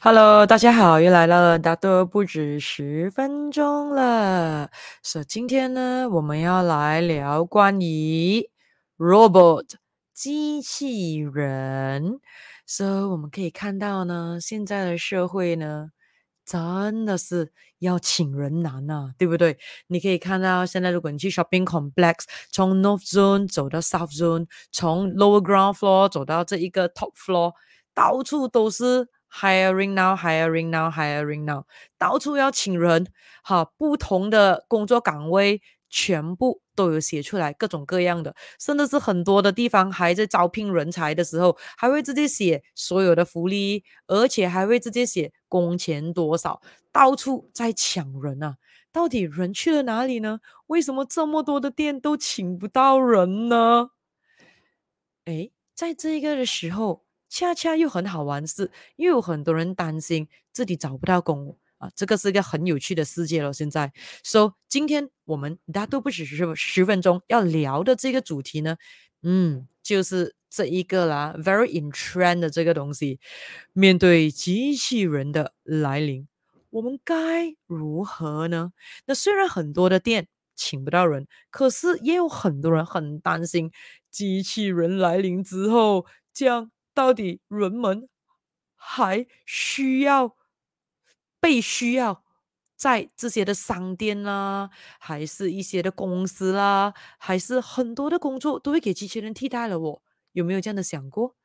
Hello，大家好，又来了，大都不止十分钟了。所以今天呢，我们要来聊关于 robot 机器人。所以我们可以看到呢，现在的社会呢，真的是要请人难啊，对不对？你可以看到，现在如果你去 shopping complex，从 North Zone 走到 South Zone，从 lower ground floor 走到这一个 top floor，到处都是。Hiring now, hiring now, hiring now，到处要请人，哈，不同的工作岗位全部都有写出来，各种各样的，甚至是很多的地方还在招聘人才的时候，还会直接写所有的福利，而且还会直接写工钱多少，到处在抢人啊！到底人去了哪里呢？为什么这么多的店都请不到人呢？诶，在这个的时候。恰恰又很好玩是，因为有很多人担心自己找不到工啊，这个是一个很有趣的世界了。现在，so 今天我们大家都不只是十分钟要聊的这个主题呢，嗯，就是这一个啦，very in trend 的这个东西。面对机器人的来临，我们该如何呢？那虽然很多的店请不到人，可是也有很多人很担心机器人来临之后将。到底人们还需要被需要在这些的商店啦，还是一些的公司啦，还是很多的工作都会给机器人替代了？我有没有这样的想过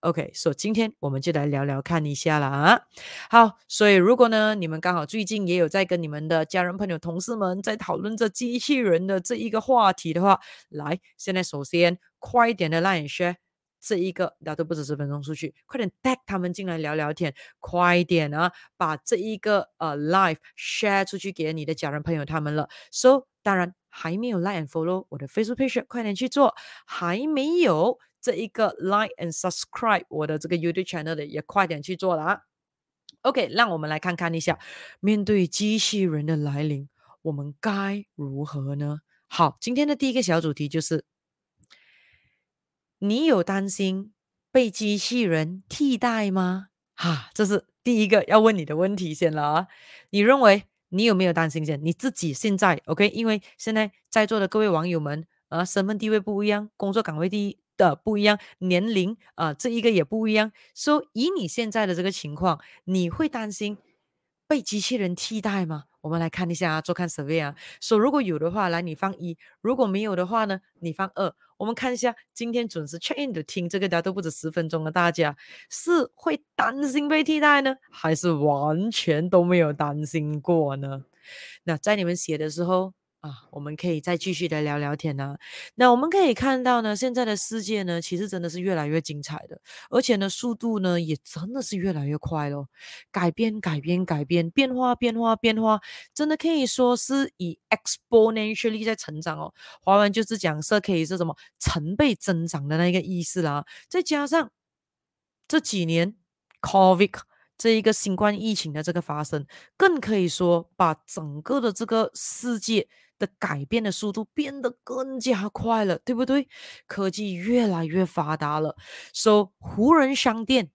？OK，所以今天我们就来聊聊看一下了啊。好，所以如果呢，你们刚好最近也有在跟你们的家人、朋友、同事们在讨论这机器人的这一个话题的话，来，现在首先快一点的 Line share。这一个聊都不止十分钟出去，快点带他们进来聊聊天，快点啊，把这一个呃 live share 出去给你的家人朋友他们了。So 当然还没有 like and follow 我的 Facebook page，快点去做；还没有这一个 like and subscribe 我的这个 YouTube channel 的，也快点去做了啊。OK，让我们来看看一下，面对机器人的来临，我们该如何呢？好，今天的第一个小主题就是。你有担心被机器人替代吗？哈，这是第一个要问你的问题先了啊。你认为你有没有担心先？你自己现在 OK？因为现在在座的各位网友们啊，身份地位不一样，工作岗位第一的不一样，年龄啊，这一个也不一样。所以以你现在的这个情况，你会担心被机器人替代吗？我们来看一下啊，做看 survey 啊。说如果有的话，来你放一；如果没有的话呢，你放二。我们看一下，今天准时确认的听这个，的都不止十分钟了。大家是会担心被替代呢，还是完全都没有担心过呢？那在你们写的时候。啊，我们可以再继续的聊聊天呢、啊。那我们可以看到呢，现在的世界呢，其实真的是越来越精彩的，而且呢，速度呢也真的是越来越快咯。改变，改变，改变，变化，变化，变化，真的可以说是以 exponentially 在成长哦。华文就是讲是可以是什么成倍增长的那个意思啦。再加上这几年 COVID 这一个新冠疫情的这个发生，更可以说把整个的这个世界。的改变的速度变得更加快了，对不对？科技越来越发达了，说、so, 无人商店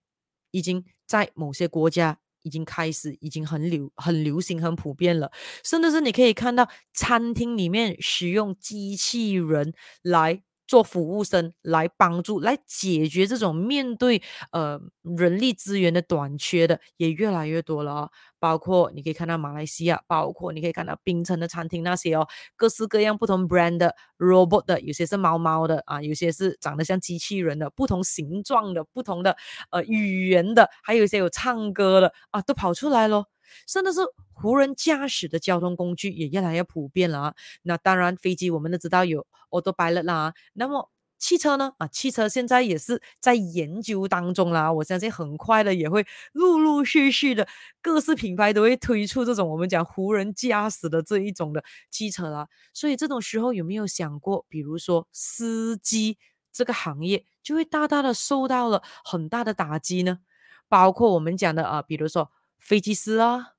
已经在某些国家已经开始，已经很流很流行、很普遍了。甚至是你可以看到餐厅里面使用机器人来做服务生，来帮助、来解决这种面对呃人力资源的短缺的也越来越多了。包括你可以看到马来西亚，包括你可以看到槟城的餐厅那些哦，各式各样不同 brand 的 robot 的，有些是猫猫的啊，有些是长得像机器人的，不同形状的，不同的呃语言的，还有一些有唱歌的啊，都跑出来咯。甚至是无人驾驶的交通工具也越来越普遍了啊。那当然飞机我们都知道有 autopilot 啦，那么。汽车呢？啊，汽车现在也是在研究当中啦。我相信很快的也会陆陆续续的各式品牌都会推出这种我们讲无人驾驶的这一种的汽车啦。所以这种时候有没有想过，比如说司机这个行业就会大大的受到了很大的打击呢？包括我们讲的啊，比如说飞机师啊，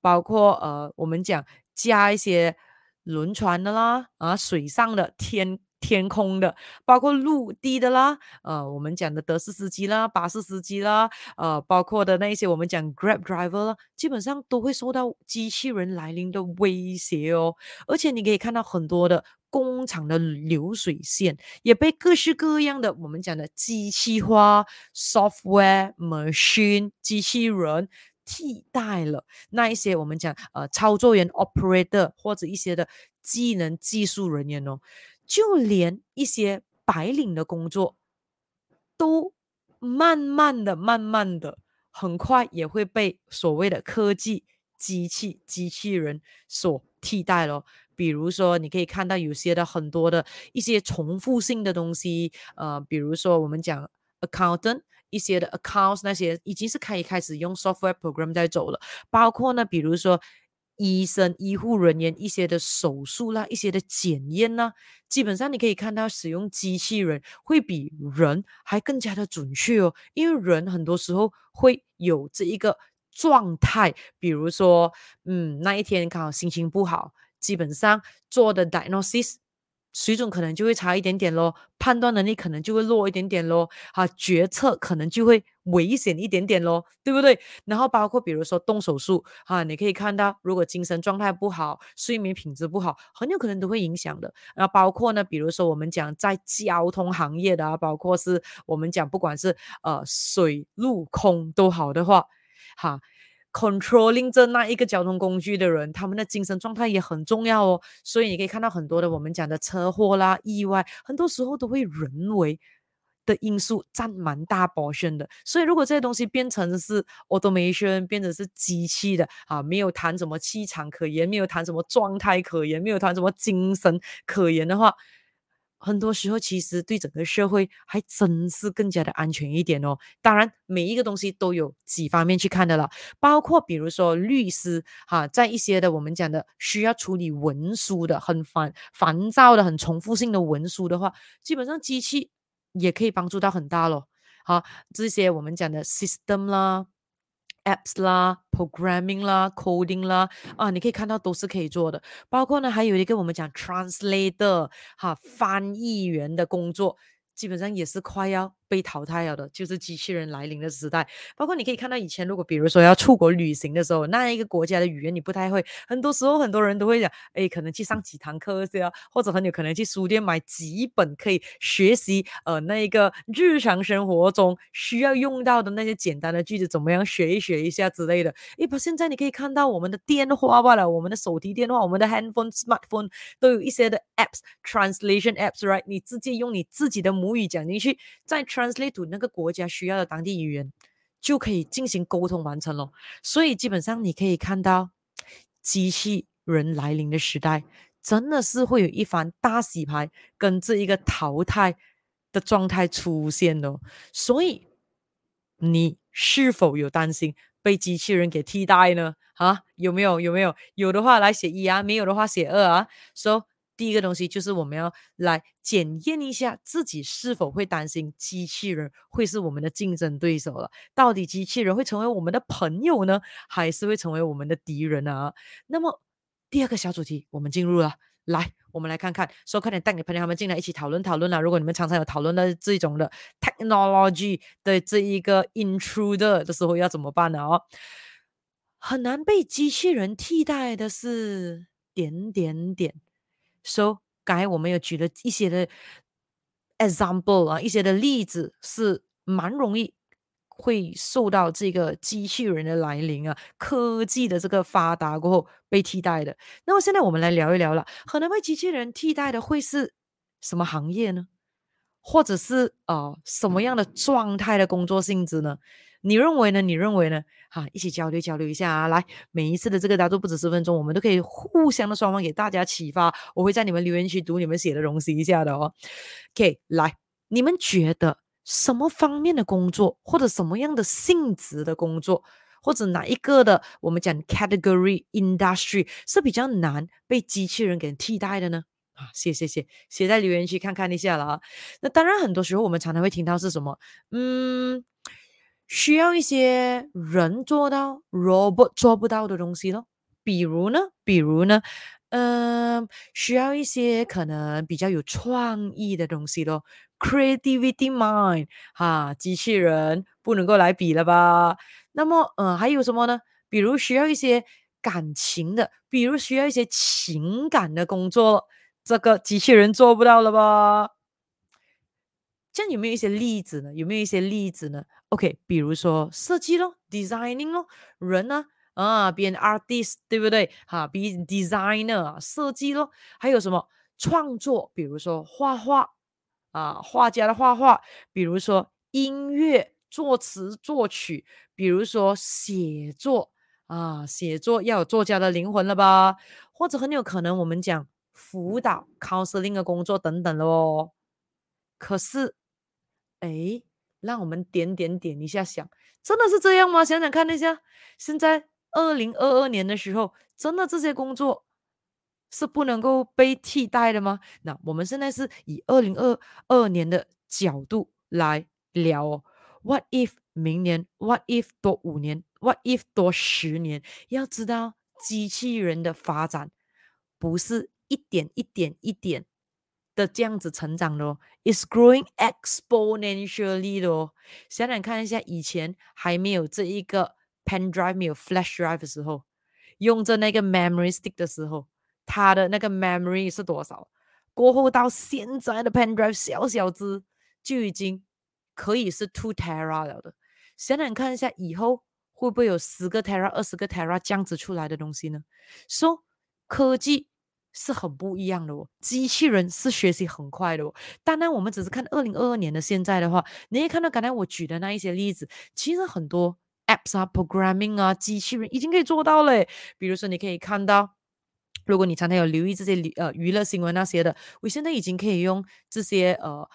包括呃我们讲加一些轮船的啦，啊水上的天。天空的，包括陆地的啦，呃，我们讲的德士司机啦、巴士司机啦，呃，包括的那一些我们讲 Grab driver 啦，基本上都会受到机器人来临的威胁哦。而且你可以看到很多的工厂的流水线也被各式各样的我们讲的机器化 software machine 机器人替代了。那一些我们讲呃操作员 operator 或者一些的技能技术人员哦。就连一些白领的工作，都慢慢的、慢慢的，很快也会被所谓的科技机器、机器人所替代了。比如说，你可以看到有些的很多的一些重复性的东西，呃，比如说我们讲 accountant，一些的 accounts 那些已经是可以开始用 software program 在走了，包括呢，比如说。医生、医护人员一些的手术啦，一些的检验啦，基本上你可以看到使用机器人会比人还更加的准确哦，因为人很多时候会有这一个状态，比如说，嗯，那一天刚好心情不好，基本上做的 diagnosis。水准可能就会差一点点咯，判断能力可能就会弱一点点咯，哈，决策可能就会危险一点点咯，对不对？然后包括比如说动手术，哈，你可以看到，如果精神状态不好，睡眠品质不好，很有可能都会影响的。然后包括呢，比如说我们讲在交通行业的啊，包括是我们讲不管是呃水陆空都好的话，哈。Controlling 这那一个交通工具的人，他们的精神状态也很重要哦。所以你可以看到很多的我们讲的车祸啦、意外，很多时候都会人为的因素占蛮大 portion 的。所以如果这些东西变成是 automation，变成是机器的啊，没有谈什么气场可言，没有谈什么状态可言，没有谈什么精神可言的话。很多时候，其实对整个社会还真是更加的安全一点哦。当然，每一个东西都有几方面去看的了，包括比如说律师哈，在一些的我们讲的需要处理文书的很烦烦躁的、很重复性的文书的话，基本上机器也可以帮助到很大咯。好，这些我们讲的 system 啦。Apps 啦，programming 啦，coding 啦，啊，你可以看到都是可以做的。包括呢，还有一个我们讲 translator 哈，翻译员的工作，基本上也是快要被淘汰了的，就是机器人来临的时代。包括你可以看到以前，如果比如说要出国旅行的时候，那一个国家的语言你不太会，很多时候很多人都会讲，哎，可能去上几堂课这样，或者很有可能去书店买几本可以学习，呃，那一个日常生活中需要用到的那些简单的句子，怎么样学一学一下之类的。哎，不，现在你可以看到我们的电话罢了，我们的手提电话，我们的 handphone、smartphone 都有一些的 apps，translation apps，right？你直接用你自己的母语讲进去，在 translate to 那个国家需要的当地语言，就可以进行沟通完成了。所以基本上你可以看到，机器人来临的时代，真的是会有一番大洗牌跟这一个淘汰的状态出现的。所以你是否有担心被机器人给替代呢？啊，有没有？有没有？有的话来写一啊，没有的话写二啊。So 第一个东西就是我们要来检验一下自己是否会担心机器人会是我们的竞争对手了。到底机器人会成为我们的朋友呢，还是会成为我们的敌人啊？那么第二个小主题我们进入了，来，我们来看看，说快点带你朋友他们进来一起讨论讨论啊！如果你们常常有讨论的这种的 technology 的这一个 intruder 的时候要怎么办呢？哦，很难被机器人替代的是点点点。So，刚才我们有举了一些的 example 啊，一些的例子是蛮容易会受到这个机器人的来临啊，科技的这个发达过后被替代的。那么现在我们来聊一聊了，可能被机器人替代的会是什么行业呢？或者是呃什么样的状态的工作性质呢？你认为呢？你认为呢？哈，一起交流交流一下啊！来，每一次的这个答都不止十分钟，我们都可以互相的双方给大家启发。我会在你们留言区读你们写的东西一下的哦。OK，来，你们觉得什么方面的工作，或者什么样的性质的工作，或者哪一个的我们讲 category industry 是比较难被机器人给替代的呢？啊，谢谢谢，写在留言区看看一下了啊。那当然，很多时候我们常常会听到是什么，嗯。需要一些人做到 robot 做不到的东西咯，比如呢，比如呢，嗯，需要一些可能比较有创意的东西咯，creativity mind 哈，机器人不能够来比了吧？那么，嗯，还有什么呢？比如需要一些感情的，比如需要一些情感的工作，这个机器人做不到了吧？这样有没有一些例子呢？有没有一些例子呢？OK，比如说设计咯，designing 咯，人呢？啊，be an artist，对不对？哈，be designer，设计咯。还有什么创作？比如说画画啊，画家的画画。比如说音乐，作词作曲。比如说写作啊，写作要有作家的灵魂了吧？或者很有可能我们讲辅导 counseling 的工作等等咯。可是，哎，让我们点点点一下想，真的是这样吗？想想看一下，现在。二零二二年的时候，真的这些工作是不能够被替代的吗？那我们现在是以二零二二年的角度来聊哦。What if 明年？What if 多五年？What if 多十年？要知道，机器人的发展不是一点一点一点的这样子成长的哦，is growing exponentially 的哦。想想看一下，以前还没有这一个。Pen drive 没有 Flash drive 的时候，用着那个 Memory stick 的时候，它的那个 Memory 是多少？过后到现在的 Pen drive 小小只，就已经可以是 Two Tera 了的。想想看一下，以后会不会有十个 Tera、二十个 Tera 这样子出来的东西呢？So 科技是很不一样的哦，机器人是学习很快的哦。当然，我们只是看二零二二年的现在的话，你也看到刚才我举的那一些例子，其实很多。apps 啊，programming 啊，机器人已经可以做到了。比如说，你可以看到，如果你常常有留意这些呃娱乐新闻那些的，我现在已经可以用这些呃。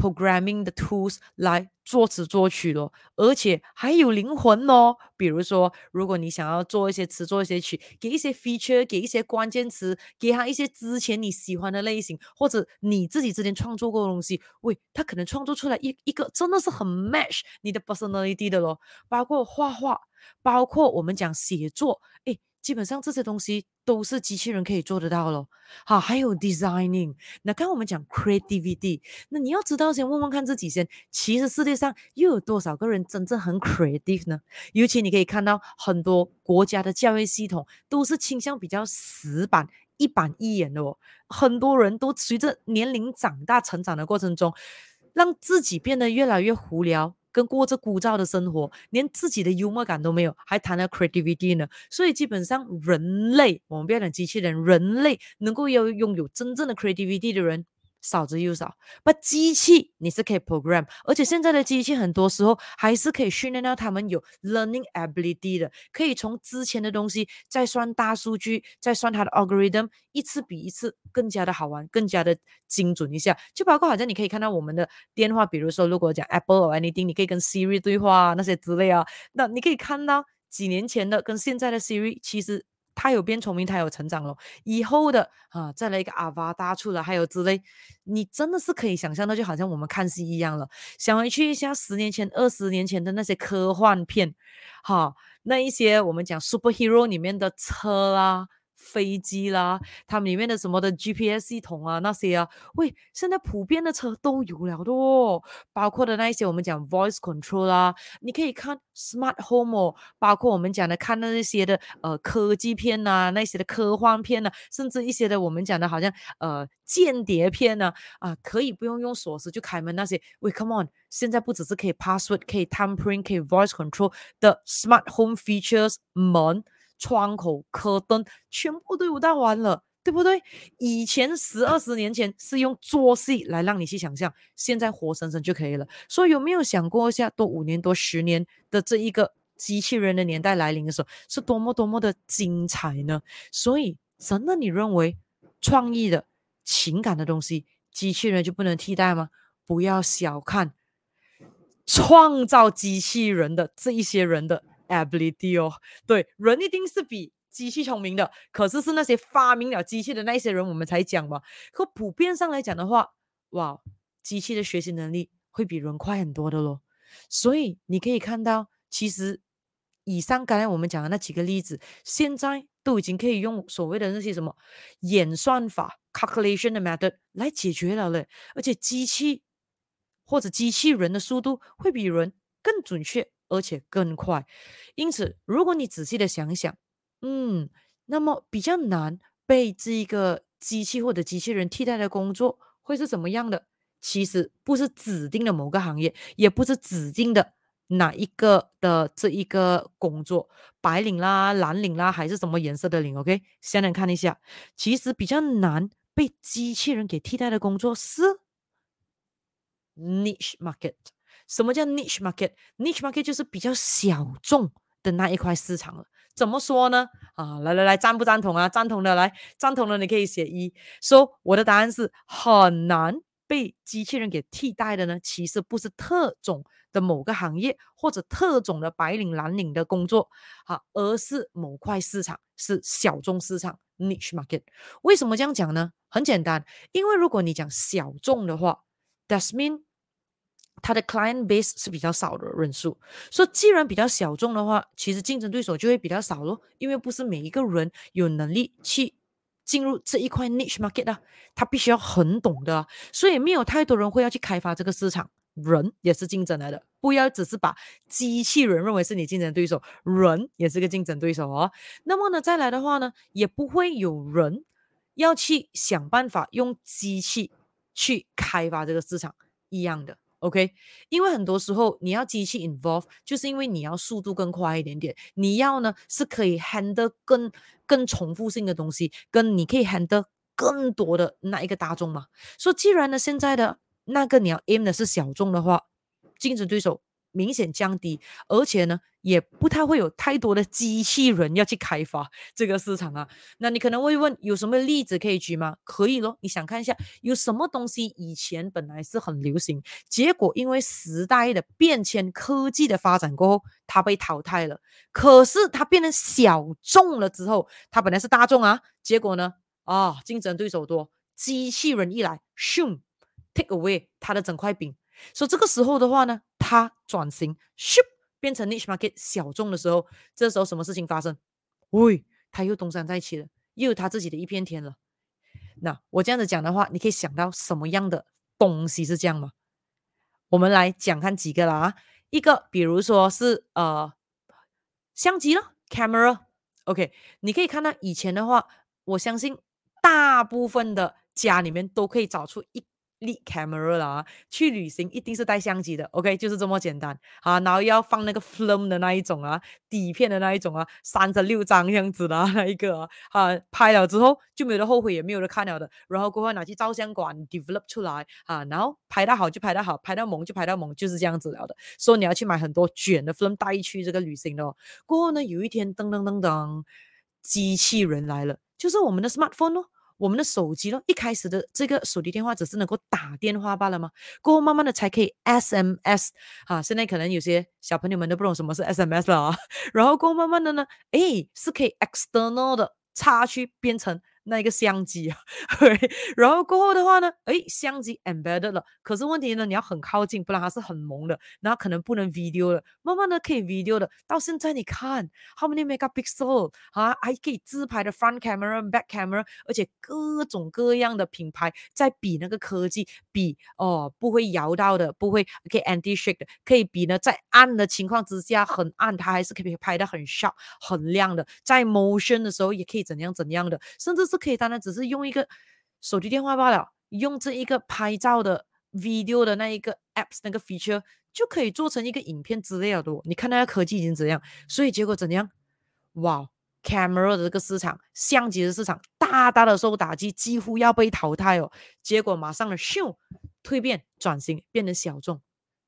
Programming 的 tools 来作词作曲咯，而且还有灵魂哦。比如说，如果你想要做一些词，做一些曲，给一些 feature，给一些关键词，给他一些之前你喜欢的类型，或者你自己之前创作过的东西，喂，他可能创作出来一一个真的是很 match 你的 personality 的咯。包括画画，包括我们讲写作，诶。基本上这些东西都是机器人可以做得到咯。好，还有 designing。那刚刚我们讲 creativity，那你要知道先问问看自己先，其实世界上又有多少个人真正很 creative 呢？尤其你可以看到很多国家的教育系统都是倾向比较死板、一板一眼的哦。很多人都随着年龄长大成长的过程中，让自己变得越来越无聊。跟过着枯燥的生活，连自己的幽默感都没有，还谈了 creativity 呢？所以基本上，人类，我们不要讲机器人，人类能够要拥有真正的 creativity 的人。少之又少，把机器你是可以 program，而且现在的机器很多时候还是可以训练到他们有 learning ability 的，可以从之前的东西再算大数据，再算它的 algorithm，一次比一次更加的好玩，更加的精准一下。就包括好像你可以看到我们的电话，比如说如果讲 Apple or anything，你可以跟 Siri 对话那些之类啊，那你可以看到几年前的跟现在的 Siri 其实。他有变聪明，他有成长了。以后的啊，再来一个阿瓦达出来，还有之类，你真的是可以想象到，就好像我们看戏一样了。想回去一下十年前、二十年前的那些科幻片，哈，那一些我们讲 superhero 里面的车啊。飞机啦，他们里面的什么的 GPS 系统啊，那些啊，喂，现在普遍的车都有了的哦，包括的那一些我们讲 voice control 啦，你可以看 smart home 哦，包括我们讲的看那些的呃科技片呐、那些的科幻片呐、甚至一些的我们讲的好像呃间谍片呐，啊，可以不用用锁匙就开门那些，喂，come on，现在不只是可以 password，可以 tampering，可以 voice control 的 smart home features 门。窗口、科灯全部都有到完了，对不对？以前十二十年前是用做戏来让你去想象，现在活生生就可以了。所以有没有想过一下，多五年、多十年的这一个机器人的年代来临的时候，是多么多么的精彩呢？所以，真的你认为创意的、情感的东西，机器人就不能替代吗？不要小看创造机器人的这一些人的。Ability 哦，对，人一定是比机器聪明的，可是是那些发明了机器的那些人，我们才讲嘛。可普遍上来讲的话，哇，机器的学习能力会比人快很多的咯。所以你可以看到，其实以上刚才我们讲的那几个例子，现在都已经可以用所谓的那些什么演算法 calculation 的 method 来解决了嘞，而且机器或者机器人的速度会比人更准确，而且更快。因此，如果你仔细的想想，嗯，那么比较难被这一个机器或者机器人替代的工作会是怎么样的？其实不是指定的某个行业，也不是指定的。哪一个的这一个工作，白领啦、蓝领啦，还是什么颜色的领？OK，先来看一下，其实比较难被机器人给替代的工作是 niche market。什么叫 niche market？niche market 就是比较小众的那一块市场了。怎么说呢？啊，来来来，赞不赞同啊？赞同的来，赞同的你可以写一。说、我的答案是很难被机器人给替代的呢，其实不是特种。的某个行业或者特种的白领蓝领的工作，啊，而是某块市场是小众市场 niche market。为什么这样讲呢？很简单，因为如果你讲小众的话，that mean 它的 client base 是比较少的人数。所以既然比较小众的话，其实竞争对手就会比较少咯。因为不是每一个人有能力去进入这一块 niche market 啊，他必须要很懂的，所以没有太多人会要去开发这个市场。人也是竞争来的，不要只是把机器人认为是你竞争对手，人也是个竞争对手哦。那么呢，再来的话呢，也不会有人要去想办法用机器去开发这个市场一样的，OK？因为很多时候你要机器 involve，就是因为你要速度更快一点点，你要呢是可以 handle 更更重复性的东西，跟你可以 handle 更多的那一个大众嘛。所以既然呢现在的那个你要 aim 的是小众的话，竞争对手明显降低，而且呢，也不太会有太多的机器人要去开发这个市场啊。那你可能会问，有什么例子可以举吗？可以咯，你想看一下有什么东西以前本来是很流行，结果因为时代的变迁、科技的发展过后，它被淘汰了。可是它变成小众了之后，它本来是大众啊，结果呢，啊，竞争对手多，机器人一来，咻。take away 它的整块饼，所以这个时候的话呢，它转型，咻，变成 niche market 小众的时候，这时候什么事情发生？喂，它又东山再起了，又有它自己的一片天了。那我这样子讲的话，你可以想到什么样的东西是这样吗？我们来讲看几个啦啊，一个比如说是呃相机了，camera，OK，你可以看到以前的话，我相信大部分的家里面都可以找出一。立 camera 啦、去旅行一定是带相机的，OK，就是这么简单啊。然后要放那个 film 的那一种啊，底片的那一种啊，三十六张这样子的、啊、那一个啊，拍了之后就没有得后悔，也没有得看了的。然后过后拿去照相馆 develop 出来啊，然后拍得好就拍得好，拍到萌就拍到萌，就是这样子了的。说你要去买很多卷的 film 带去这个旅行的、哦。过后呢，有一天噔噔噔噔，机器人来了，就是我们的 smartphone 哦。我们的手机呢，一开始的这个手机电话只是能够打电话罢了吗？过后慢慢的才可以 SMS 啊，现在可能有些小朋友们都不懂什么是 SMS 了啊。然后过后慢慢的呢，诶，是可以 external 的插去编程。那一个相机啊，然后过后的话呢，诶，相机 embedded 了，可是问题呢，你要很靠近，不然它是很蒙的，然后可能不能 video 了，慢慢的可以 video 的，到现在你看，how many megapixel 啊，还可以自拍的 front camera、back camera，而且各种各样的品牌在比那个科技，比哦不会摇到的，不会可以 anti shake 的，可以比呢在暗的情况之下很暗，它还是可以拍的很 sharp 很亮的，在 motion 的时候也可以怎样怎样的，甚至是。可以，当然只是用一个手机电话罢了，用这一个拍照的 video 的那一个 apps 那个 feature 就可以做成一个影片之类的。你看那个科技已经怎样，所以结果怎样？哇，camera 的这个市场，相机的市场大大的受打击，几乎要被淘汰哦。结果马上的咻，蜕变转型，变得小众。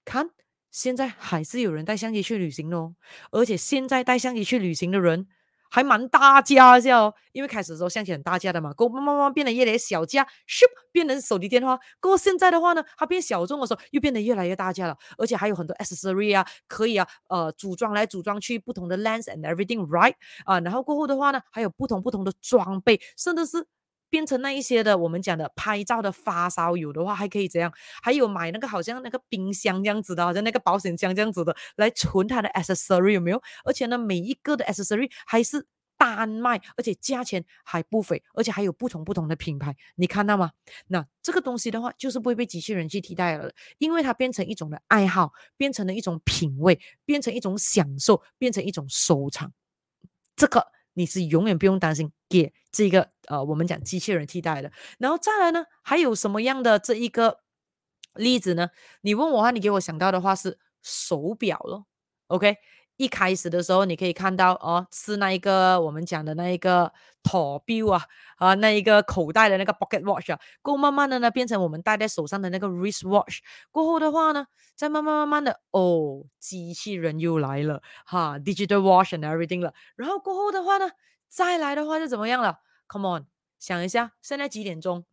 看，现在还是有人带相机去旅行哦，而且现在带相机去旅行的人。还蛮大家，叫，因为开始的时候相机很大家的嘛，过慢慢慢慢变得越来越小家，咻，变成手提电话。过后现在的话呢，它变小众的时候又变得越来越大家了，而且还有很多 accessory 啊，可以啊，呃，组装来组装去不同的 lens and everything right 啊，然后过后的话呢，还有不同不同的装备，甚至是。变成那一些的，我们讲的拍照的发烧友的话，还可以怎样？还有买那个好像那个冰箱这样子的，好像那个保险箱这样子的，来存它的 accessory 有没有？而且呢，每一个的 accessory 还是单卖，而且价钱还不菲，而且还有不同不同的品牌，你看到吗？那这个东西的话，就是不会被机器人去替代了，因为它变成一种的爱好，变成了一种品味，变成一种享受，变成一种收藏。这个你是永远不用担心给这个呃，我们讲机器人替代的。然后再来呢，还有什么样的这一个例子呢？你问我话，你给我想到的话是手表咯，OK。一开始的时候，你可以看到哦，是那一个我们讲的那一个陀表啊，啊，那一个口袋的那个 pocket watch 啊，过后慢慢的呢，变成我们戴在手上的那个 wrist watch。过后的话呢，再慢慢慢慢的，哦，机器人又来了，哈，digital watch and everything 了。然后过后的话呢，再来的话就怎么样了？Come on，想一下，现在几点钟？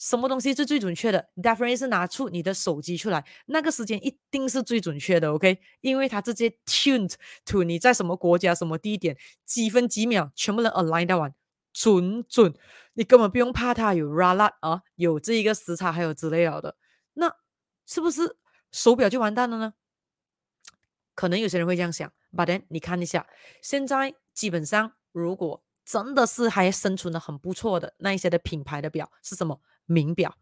什么东西是最准确的？Definitely 是拿出你的手机出来，那个时间一定是最准确的，OK？因为它直接 tuned to 你在什么国家、什么地点、几分几秒，全部能 align 到完，准准，你根本不用怕它有 r a l a 啊，有这一个时差，还有之类的。那是不是手表就完蛋了呢？可能有些人会这样想，But then 你看一下，现在基本上如果真的是还生存的很不错的那一些的品牌的表是什么？名表，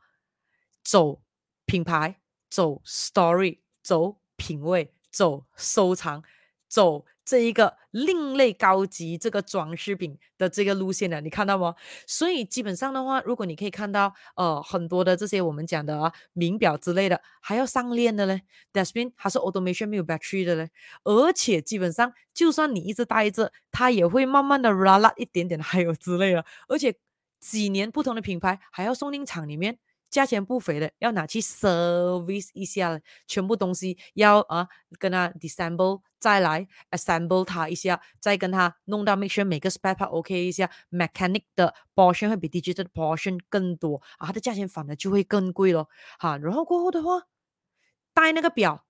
走品牌，走 story，走品味，走收藏，走这一个另类高级这个装饰品的这个路线的，你看到吗？所以基本上的话，如果你可以看到，呃，很多的这些我们讲的啊名表之类的，还要上链的嘞，That's mean 还是 automation 没有 battery 的嘞，而且基本上就算你一直戴着，它也会慢慢的拉拉一点点，还有之类的，而且。几年不同的品牌还要送进厂里面，价钱不菲的，要拿去 service 一下，全部东西要啊跟他 disassemble 再来 assemble 它一下，再跟他弄到 make sure 每个 spare part OK 一下，mechanic 的 portion 会比 digital portion 更多啊，它的价钱反而就会更贵咯。好，然后过后的话，戴那个表，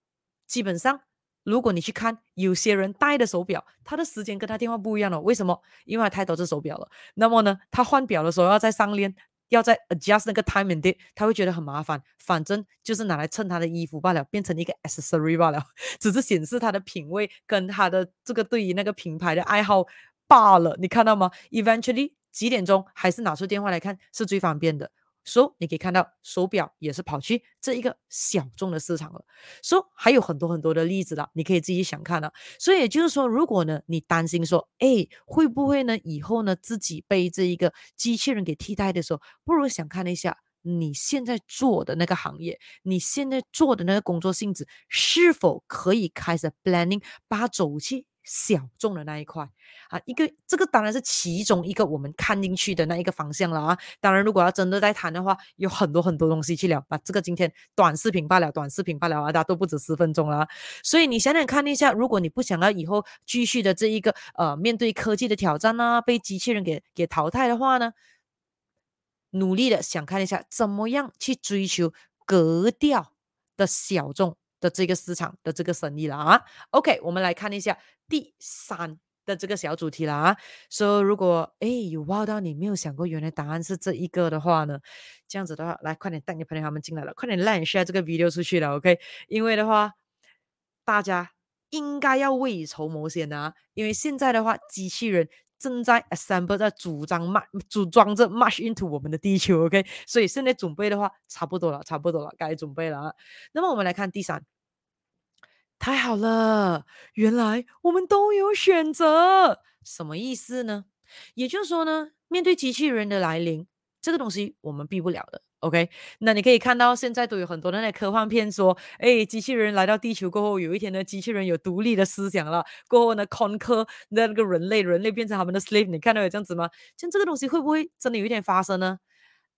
基本上。如果你去看有些人戴的手表，他的时间跟他电话不一样了。为什么？因为他太多只手表了。那么呢，他换表的时候要再上链，要再 adjust 那个 time and date，他会觉得很麻烦。反正就是拿来衬他的衣服罢了，变成一个 accessory 罢了，只是显示他的品味跟他的这个对于那个品牌的爱好罢了。你看到吗？Eventually 几点钟还是拿出电话来看是最方便的。所、so, 你可以看到手表也是跑去这一个小众的市场了。说、so, 还有很多很多的例子了，你可以自己想看了。所以也就是说，如果呢你担心说，哎，会不会呢以后呢自己被这一个机器人给替代的时候，不如想看一下你现在做的那个行业，你现在做的那个工作性质是否可以开始 planning 把走去。小众的那一块啊，一个这个当然是其中一个我们看进去的那一个方向了啊。当然，如果要真的在谈的话，有很多很多东西去聊啊。这个今天短视频罢了，短视频罢了啊，大家都不止十分钟了啊。所以你想想看一下，如果你不想要以后继续的这一个呃面对科技的挑战啊，被机器人给给淘汰的话呢，努力的想看一下怎么样去追求格调的小众。的这个市场的这个生意了啊，OK，我们来看一下第三的这个小主题了啊。说、如果哎有挖到你没有想过原来答案是这一个的话呢，这样子的话，来快点带你朋友他们进来了，快点让你 share 这个 video 出去了，OK？因为的话，大家应该要未雨绸缪先的啊，因为现在的话，机器人正在 assemble 在组装 mach 组装着 mash into 我们的地球，OK？所以现在准备的话，差不多了，差不多了，该准备了啊。那么我们来看第三。太好了，原来我们都有选择，什么意思呢？也就是说呢，面对机器人的来临，这个东西我们避不了的。OK，那你可以看到现在都有很多的那科幻片说，哎，机器人来到地球过后，有一天呢，机器人有独立的思想了，过后呢，conquer 那个人类，人类变成他们的 slave，你看到有这样子吗？像这个东西会不会真的有一天发生呢？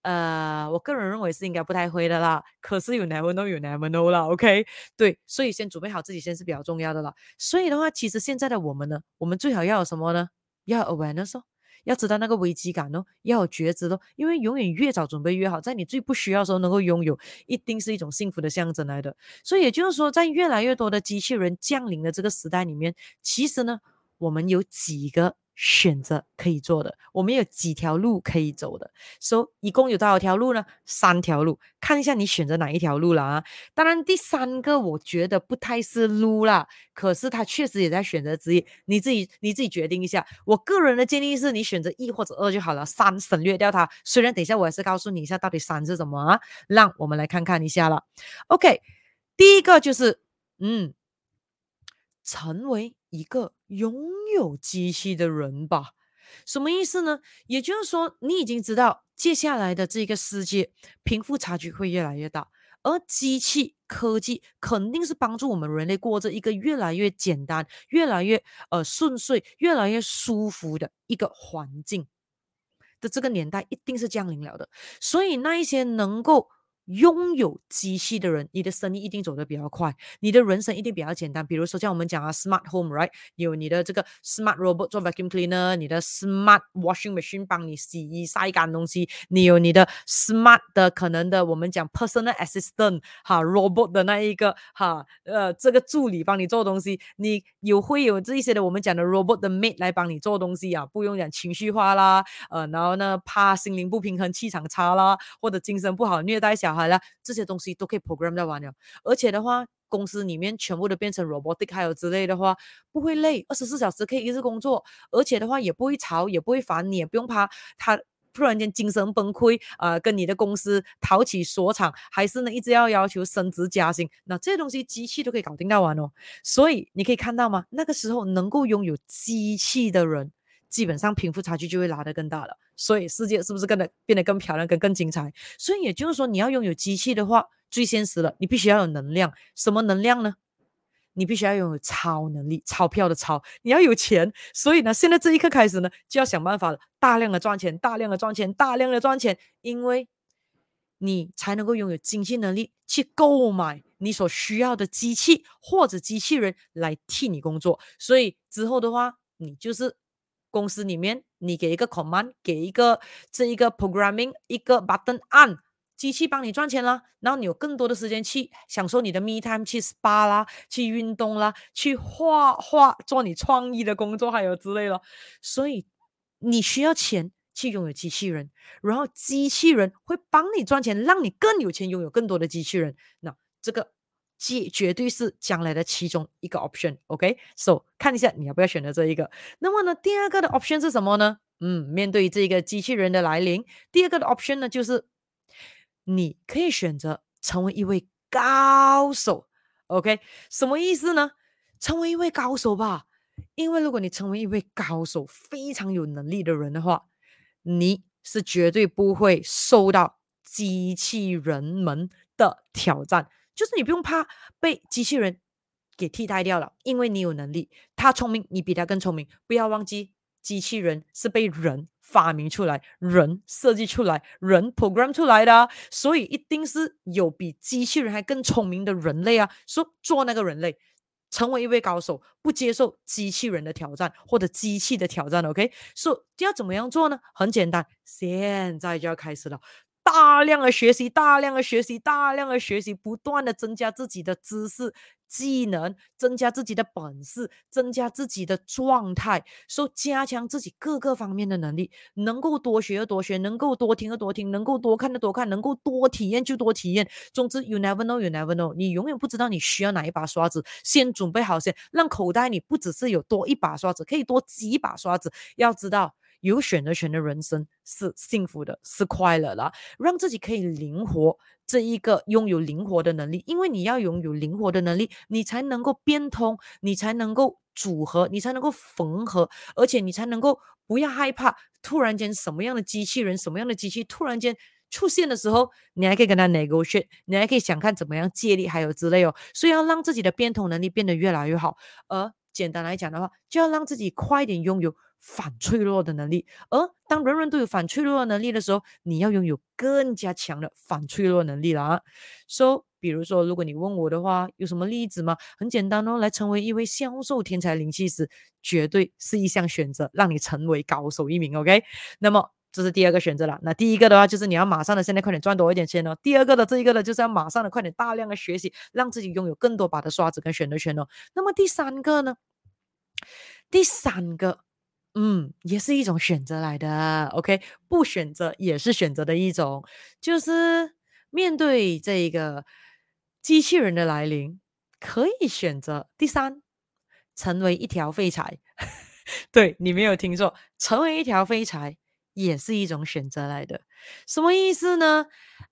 呃，我个人认为是应该不太会的啦。可是有 never know，有 never know 啦。OK，对，所以先准备好自己先是比较重要的啦。所以的话，其实现在的我们呢，我们最好要有什么呢？要 awareness，要知道那个危机感哦，要有觉知哦。因为永远越早准备越好，在你最不需要的时候能够拥有，一定是一种幸福的象征来的。所以也就是说，在越来越多的机器人降临的这个时代里面，其实呢，我们有几个选择可以做的，我们有几条路可以走的。所、so, 一共有多少条路呢？三条路，看一下你选择哪一条路了啊？当然，第三个我觉得不太是路啦，可是它确实也在选择之一，你自己你自己决定一下。我个人的建议是你选择一或者二就好了，三省略掉它。虽然等一下我还是告诉你一下到底三是什么啊？让我们来看看一下了。OK，第一个就是嗯。成为一个拥有机器的人吧，什么意思呢？也就是说，你已经知道接下来的这个世界贫富差距会越来越大，而机器科技肯定是帮助我们人类过着一个越来越简单、越来越呃顺遂、越来越舒服的一个环境的这个年代，一定是降临了的。所以，那一些能够拥有机器的人，你的生意一定走得比较快，你的人生一定比较简单。比如说像我们讲啊，smart home，right？有你的这个 smart robot 做 vacuum cleaner，你的 smart washing machine 帮你洗衣晒干东西，你有你的 smart 的可能的，我们讲 personal assistant 哈，robot 的那一个哈，呃，这个助理帮你做东西，你有会有这一些的，我们讲的 robot 的 mate 来帮你做东西啊，不用讲情绪化啦，呃，然后呢，怕心灵不平衡、气场差啦，或者精神不好、虐待小孩。好了，这些东西都可以 program 掉完了，而且的话，公司里面全部都变成 robotic，还有之类的话，不会累，二十四小时可以一直工作，而且的话也不会吵，也不会烦你，也不用怕他突然间精神崩溃，啊、呃，跟你的公司讨起索偿，还是呢一直要要求升职加薪，那这些东西机器都可以搞定掉完哦。所以你可以看到吗？那个时候能够拥有机器的人。基本上贫富差距就会拉得更大了，所以世界是不是变得变得更漂亮、更更精彩？所以也就是说，你要拥有机器的话，最现实了，你必须要有能量。什么能量呢？你必须要拥有超能力，钞票的钞，你要有钱。所以呢，现在这一刻开始呢，就要想办法了，大量的赚钱，大量的赚钱，大量的赚钱，因为你才能够拥有经济能力去购买你所需要的机器或者机器人来替你工作。所以之后的话，你就是。公司里面，你给一个 command，给一个这一个 programming，一个 button 按，机器帮你赚钱了，然后你有更多的时间去享受你的 me time，去 spa 啦，去运动啦，去画画，做你创意的工作，还有之类的。所以你需要钱去拥有机器人，然后机器人会帮你赚钱，让你更有钱，拥有更多的机器人。那这个。绝绝对是将来的其中一个 option，OK？So、看一下你要不要选择这一个。那么呢，第二个的 option 是什么呢？嗯，面对这个机器人的来临，第二个的 option 呢，就是你可以选择成为一位高手，OK？什么意思呢？成为一位高手吧，因为如果你成为一位高手，非常有能力的人的话，你是绝对不会受到机器人们的挑战。就是你不用怕被机器人给替代掉了，因为你有能力。他聪明，你比他更聪明。不要忘记，机器人是被人发明出来、人设计出来、人 program 出来的，所以一定是有比机器人还更聪明的人类啊。说做那个人类，成为一位高手，不接受机器人的挑战或者机器的挑战。OK，说、so, 要怎么样做呢？很简单，现在就要开始了。大量的学习，大量的学习，大量的学习，不断的增加自己的知识、技能，增加自己的本事，增加自己的状态，说加强自己各个方面的能力，能够多学就多学，能够多听就多听，能够多看就多看，能够多体验就多体验。总之，you never know, you never know，你永远不知道你需要哪一把刷子，先准备好先，让口袋里不只是有多一把刷子，可以多几把刷子。要知道。有选择权的人生是幸福的，是快乐的，让自己可以灵活，这一个拥有灵活的能力，因为你要拥有灵活的能力，你才能够变通，你才能够组合，你才能够缝合，而且你才能够不要害怕突然间什么样的机器人，什么样的机器突然间出现的时候，你还可以跟他 negotiate，你还可以想看怎么样借力，还有之类哦，所以要让自己的变通能力变得越来越好，而简单来讲的话，就要让自己快点拥有。反脆弱的能力，而当人人都有反脆弱的能力的时候，你要拥有更加强的反脆弱能力了啊。So，比如说，如果你问我的话，有什么例子吗？很简单哦，来成为一位销售天才灵气师，绝对是一项选择，让你成为高手一名。OK，那么这是第二个选择了。那第一个的话，就是你要马上的现在快点赚多一点钱哦。第二个的这一个呢，就是要马上的快点大量的学习，让自己拥有更多把的刷子跟选择权哦。那么第三个呢？第三个。嗯，也是一种选择来的。OK，不选择也是选择的一种，就是面对这个机器人的来临，可以选择第三，成为一条废柴。对，你没有听错，成为一条废柴也是一种选择来的。什么意思呢？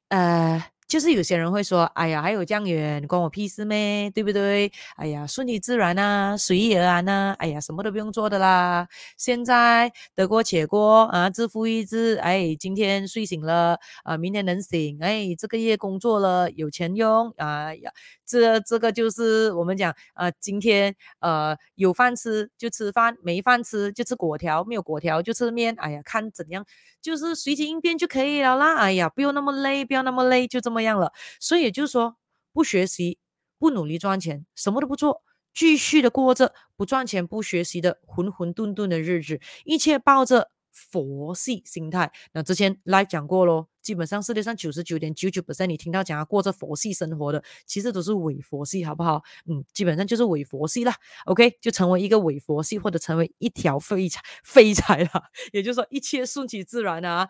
呃。就是有些人会说：“哎呀，还有这样远，关我屁事咩？对不对？哎呀，顺其自然啊，随遇而安啊。哎呀，什么都不用做的啦。现在得过且过啊，自负意志。哎，今天睡醒了啊，明天能醒。哎，这个月工作了，有钱用。哎呀，这这个就是我们讲啊，今天呃有饭吃就吃饭，没饭吃就吃果条，没有果条就吃面。哎呀，看怎样。”就是随机应变就可以了啦。哎呀，不用那么累，不要那么累，就这么样了。所以也就是说，不学习，不努力赚钱，什么都不做，继续的过着不赚钱、不学习的浑浑沌沌的日子，一切抱着。佛系心态，那之前 live 讲过咯，基本上世界上九十九点九九 percent 你听到讲要过着佛系生活的，其实都是伪佛系，好不好？嗯，基本上就是伪佛系啦。OK，就成为一个伪佛系，或者成为一条废柴废柴啦。也就是说，一切顺其自然啊。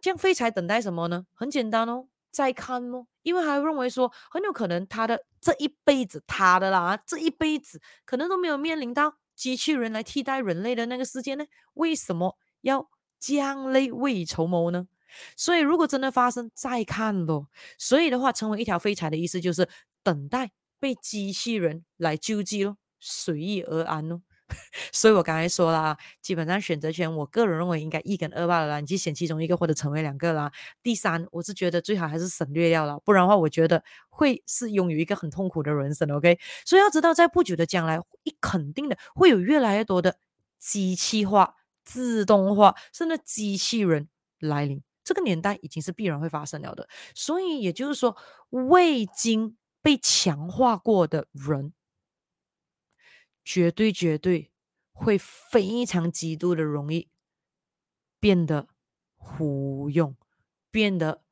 这样废柴等待什么呢？很简单哦，再看哦，因为他认为说，很有可能他的这一辈子，他的啦，这一辈子可能都没有面临到机器人来替代人类的那个事件呢？为什么？要将来未雨绸缪呢，所以如果真的发生，再看咯。所以的话，成为一条废柴的意思就是等待被机器人来救济咯，随遇而安咯。所以我刚才说啦，基本上选择权，我个人认为应该一跟二罢了啦，你去选其中一个或者成为两个啦。第三，我是觉得最好还是省略掉了，不然的话，我觉得会是拥有一个很痛苦的人生。OK，所以要知道，在不久的将来，一肯定的会有越来越多的机器化。自动化甚至机器人来临，这个年代已经是必然会发生了的。所以也就是说，未经被强化过的人，绝对绝对会非常极度的容易变得无用，变得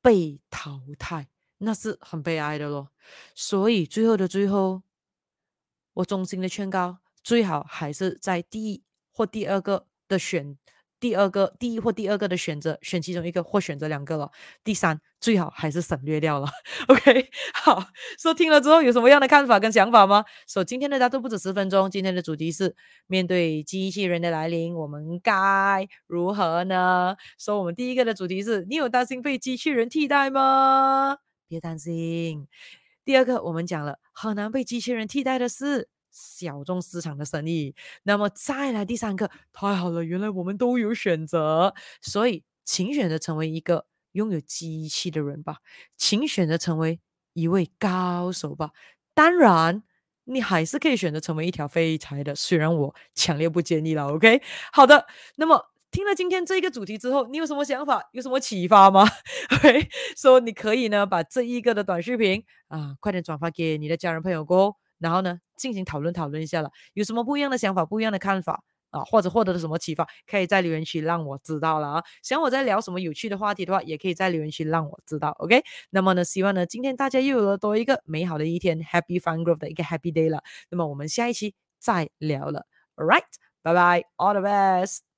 被淘汰，那是很悲哀的咯。所以最后的最后，我衷心的劝告，最好还是在第一。或第二个的选，第二个第一或第二个的选择，选其中一个或选择两个了。第三，最好还是省略掉了。OK，好，说、听了之后有什么样的看法跟想法吗？说、今天的答都不止十分钟，今天的主题是面对机器人的来临，我们该如何呢？说、我们第一个的主题是你有担心被机器人替代吗？别担心。第二个我们讲了很难被机器人替代的是。小众市场的生意，那么再来第三个，太好了，原来我们都有选择，所以请选择成为一个拥有机器的人吧，请选择成为一位高手吧。当然，你还是可以选择成为一条废柴的，虽然我强烈不建议了。OK，好的，那么听了今天这个主题之后，你有什么想法？有什么启发吗？OK，说、你可以呢把这一个的短视频啊，快点转发给你的家人朋友过。然后呢，进行讨论讨论一下了，有什么不一样的想法、不一样的看法啊，或者获得了什么启发，可以在留言区让我知道了啊。想我在聊什么有趣的话题的话，也可以在留言区让我知道。OK，那么呢，希望呢今天大家又有了多一个美好的一天，Happy Fun Group 的一个 Happy Day 了。那么我们下一期再聊了。All right，拜拜，All the best。